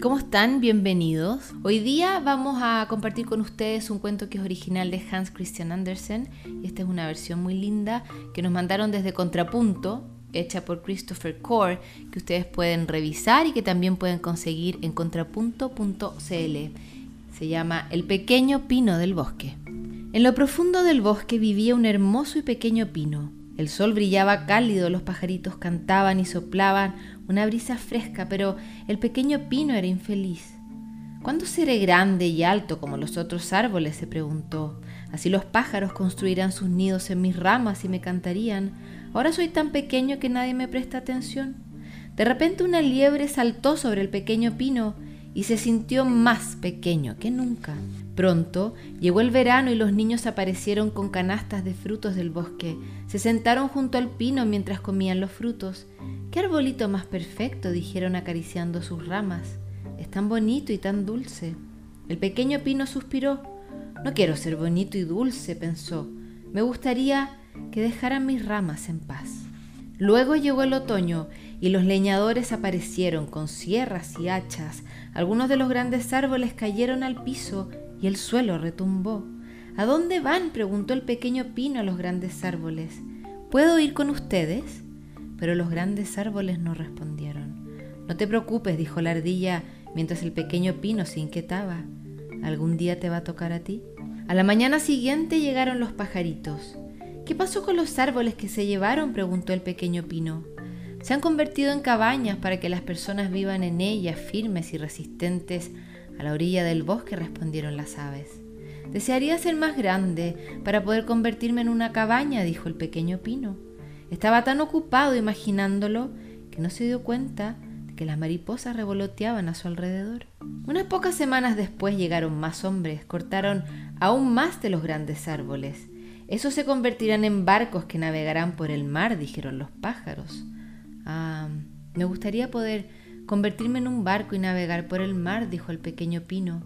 ¿Cómo están? Bienvenidos. Hoy día vamos a compartir con ustedes un cuento que es original de Hans Christian Andersen y esta es una versión muy linda que nos mandaron desde Contrapunto, hecha por Christopher Core, que ustedes pueden revisar y que también pueden conseguir en contrapunto.cl. Se llama El pequeño pino del bosque. En lo profundo del bosque vivía un hermoso y pequeño pino. El sol brillaba cálido, los pajaritos cantaban y soplaban una brisa fresca, pero el pequeño pino era infeliz. ¿Cuándo seré grande y alto como los otros árboles? se preguntó. Así los pájaros construirán sus nidos en mis ramas y me cantarían. Ahora soy tan pequeño que nadie me presta atención. De repente una liebre saltó sobre el pequeño pino y se sintió más pequeño que nunca. Pronto llegó el verano y los niños aparecieron con canastas de frutos del bosque. Se sentaron junto al pino mientras comían los frutos. ¡Qué arbolito más perfecto! dijeron acariciando sus ramas. Es tan bonito y tan dulce. El pequeño pino suspiró. No quiero ser bonito y dulce, pensó. Me gustaría que dejaran mis ramas en paz. Luego llegó el otoño y los leñadores aparecieron con sierras y hachas. Algunos de los grandes árboles cayeron al piso y el suelo retumbó. ¿A dónde van? preguntó el pequeño pino a los grandes árboles. ¿Puedo ir con ustedes? pero los grandes árboles no respondieron. No te preocupes, dijo la ardilla mientras el pequeño pino se inquietaba. ¿Algún día te va a tocar a ti? A la mañana siguiente llegaron los pajaritos. ¿Qué pasó con los árboles que se llevaron? preguntó el pequeño pino. Se han convertido en cabañas para que las personas vivan en ellas firmes y resistentes a la orilla del bosque, respondieron las aves. Desearía ser más grande para poder convertirme en una cabaña, dijo el pequeño pino. Estaba tan ocupado imaginándolo que no se dio cuenta de que las mariposas revoloteaban a su alrededor. Unas pocas semanas después llegaron más hombres, cortaron aún más de los grandes árboles. Esos se convertirán en barcos que navegarán por el mar, dijeron los pájaros. Ah, me gustaría poder convertirme en un barco y navegar por el mar, dijo el pequeño pino.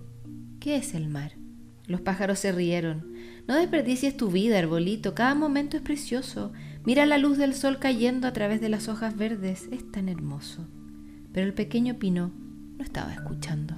¿Qué es el mar? Los pájaros se rieron. No desperdicies tu vida, arbolito, cada momento es precioso. Mira la luz del sol cayendo a través de las hojas verdes, es tan hermoso. Pero el pequeño pino no estaba escuchando.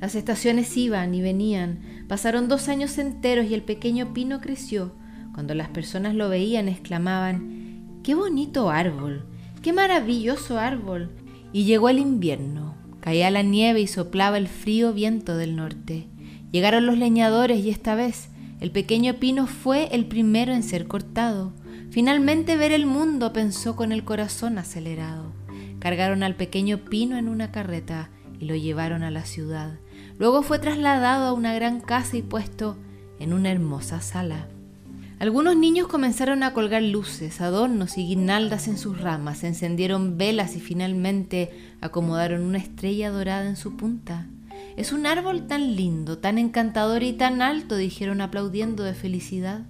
Las estaciones iban y venían, pasaron dos años enteros y el pequeño pino creció. Cuando las personas lo veían exclamaban, ¡qué bonito árbol! ¡Qué maravilloso árbol! Y llegó el invierno, caía la nieve y soplaba el frío viento del norte. Llegaron los leñadores y esta vez el pequeño pino fue el primero en ser cortado. Finalmente ver el mundo, pensó con el corazón acelerado. Cargaron al pequeño Pino en una carreta y lo llevaron a la ciudad. Luego fue trasladado a una gran casa y puesto en una hermosa sala. Algunos niños comenzaron a colgar luces, adornos y guirnaldas en sus ramas, encendieron velas y finalmente acomodaron una estrella dorada en su punta. Es un árbol tan lindo, tan encantador y tan alto, dijeron aplaudiendo de felicidad.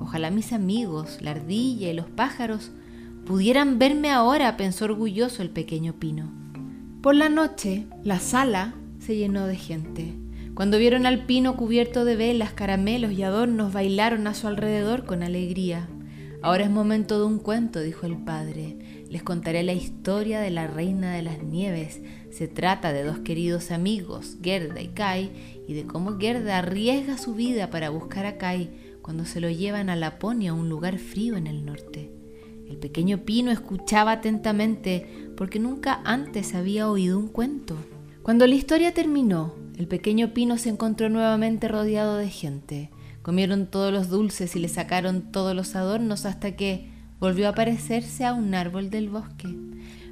Ojalá mis amigos, la ardilla y los pájaros, pudieran verme ahora, pensó orgulloso el pequeño pino. Por la noche, la sala se llenó de gente. Cuando vieron al pino cubierto de velas, caramelos y adornos, bailaron a su alrededor con alegría. Ahora es momento de un cuento, dijo el padre. Les contaré la historia de la reina de las nieves. Se trata de dos queridos amigos, Gerda y Kai, y de cómo Gerda arriesga su vida para buscar a Kai cuando se lo llevan a Laponia, un lugar frío en el norte. El pequeño Pino escuchaba atentamente porque nunca antes había oído un cuento. Cuando la historia terminó, el pequeño Pino se encontró nuevamente rodeado de gente. Comieron todos los dulces y le sacaron todos los adornos hasta que volvió a aparecerse a un árbol del bosque.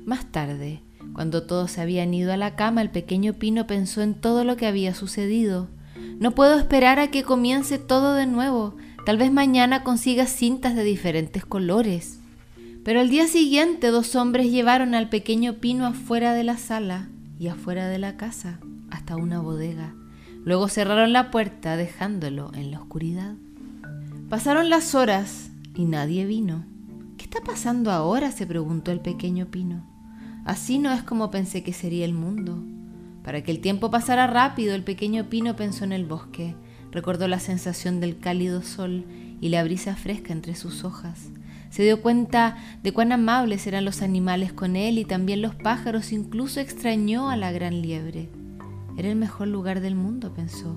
Más tarde, cuando todos habían ido a la cama, el pequeño Pino pensó en todo lo que había sucedido. No puedo esperar a que comience todo de nuevo. Tal vez mañana consiga cintas de diferentes colores. Pero al día siguiente dos hombres llevaron al pequeño pino afuera de la sala y afuera de la casa, hasta una bodega. Luego cerraron la puerta dejándolo en la oscuridad. Pasaron las horas y nadie vino. ¿Qué está pasando ahora? se preguntó el pequeño pino. Así no es como pensé que sería el mundo. Para que el tiempo pasara rápido, el pequeño pino pensó en el bosque, recordó la sensación del cálido sol y la brisa fresca entre sus hojas. Se dio cuenta de cuán amables eran los animales con él y también los pájaros, incluso extrañó a la gran liebre. Era el mejor lugar del mundo, pensó,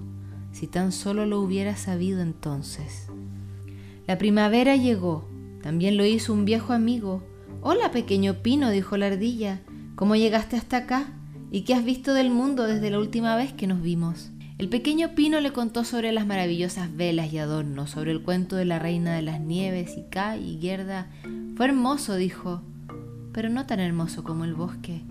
si tan solo lo hubiera sabido entonces. La primavera llegó, también lo hizo un viejo amigo. Hola, pequeño pino, dijo la ardilla, ¿cómo llegaste hasta acá? ¿Y qué has visto del mundo desde la última vez que nos vimos? El pequeño Pino le contó sobre las maravillosas velas y adornos, sobre el cuento de la reina de las nieves, y Kai y Gerda. Fue hermoso, dijo, pero no tan hermoso como el bosque.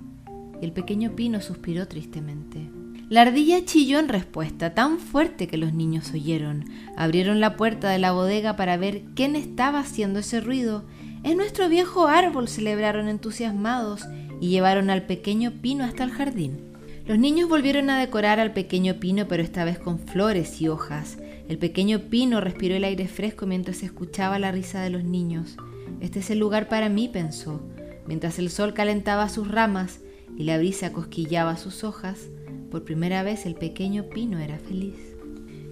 Y el pequeño Pino suspiró tristemente. La ardilla chilló en respuesta, tan fuerte que los niños oyeron. Abrieron la puerta de la bodega para ver quién estaba haciendo ese ruido. Es nuestro viejo árbol, celebraron entusiasmados, y llevaron al pequeño pino hasta el jardín. Los niños volvieron a decorar al pequeño pino, pero esta vez con flores y hojas. El pequeño pino respiró el aire fresco mientras escuchaba la risa de los niños. Este es el lugar para mí, pensó. Mientras el sol calentaba sus ramas y la brisa cosquillaba sus hojas, por primera vez el pequeño pino era feliz.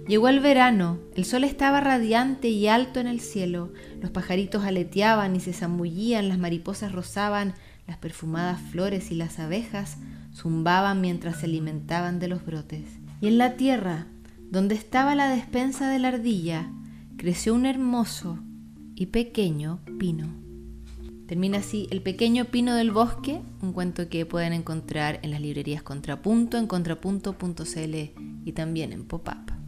Llegó el verano, el sol estaba radiante y alto en el cielo, los pajaritos aleteaban y se zambullían, las mariposas rozaban las perfumadas flores y las abejas zumbaban mientras se alimentaban de los brotes. Y en la tierra, donde estaba la despensa de la ardilla, creció un hermoso y pequeño pino. Termina así El pequeño pino del bosque, un cuento que pueden encontrar en las librerías Contrapunto, en contrapunto.cl y también en Pop-Up.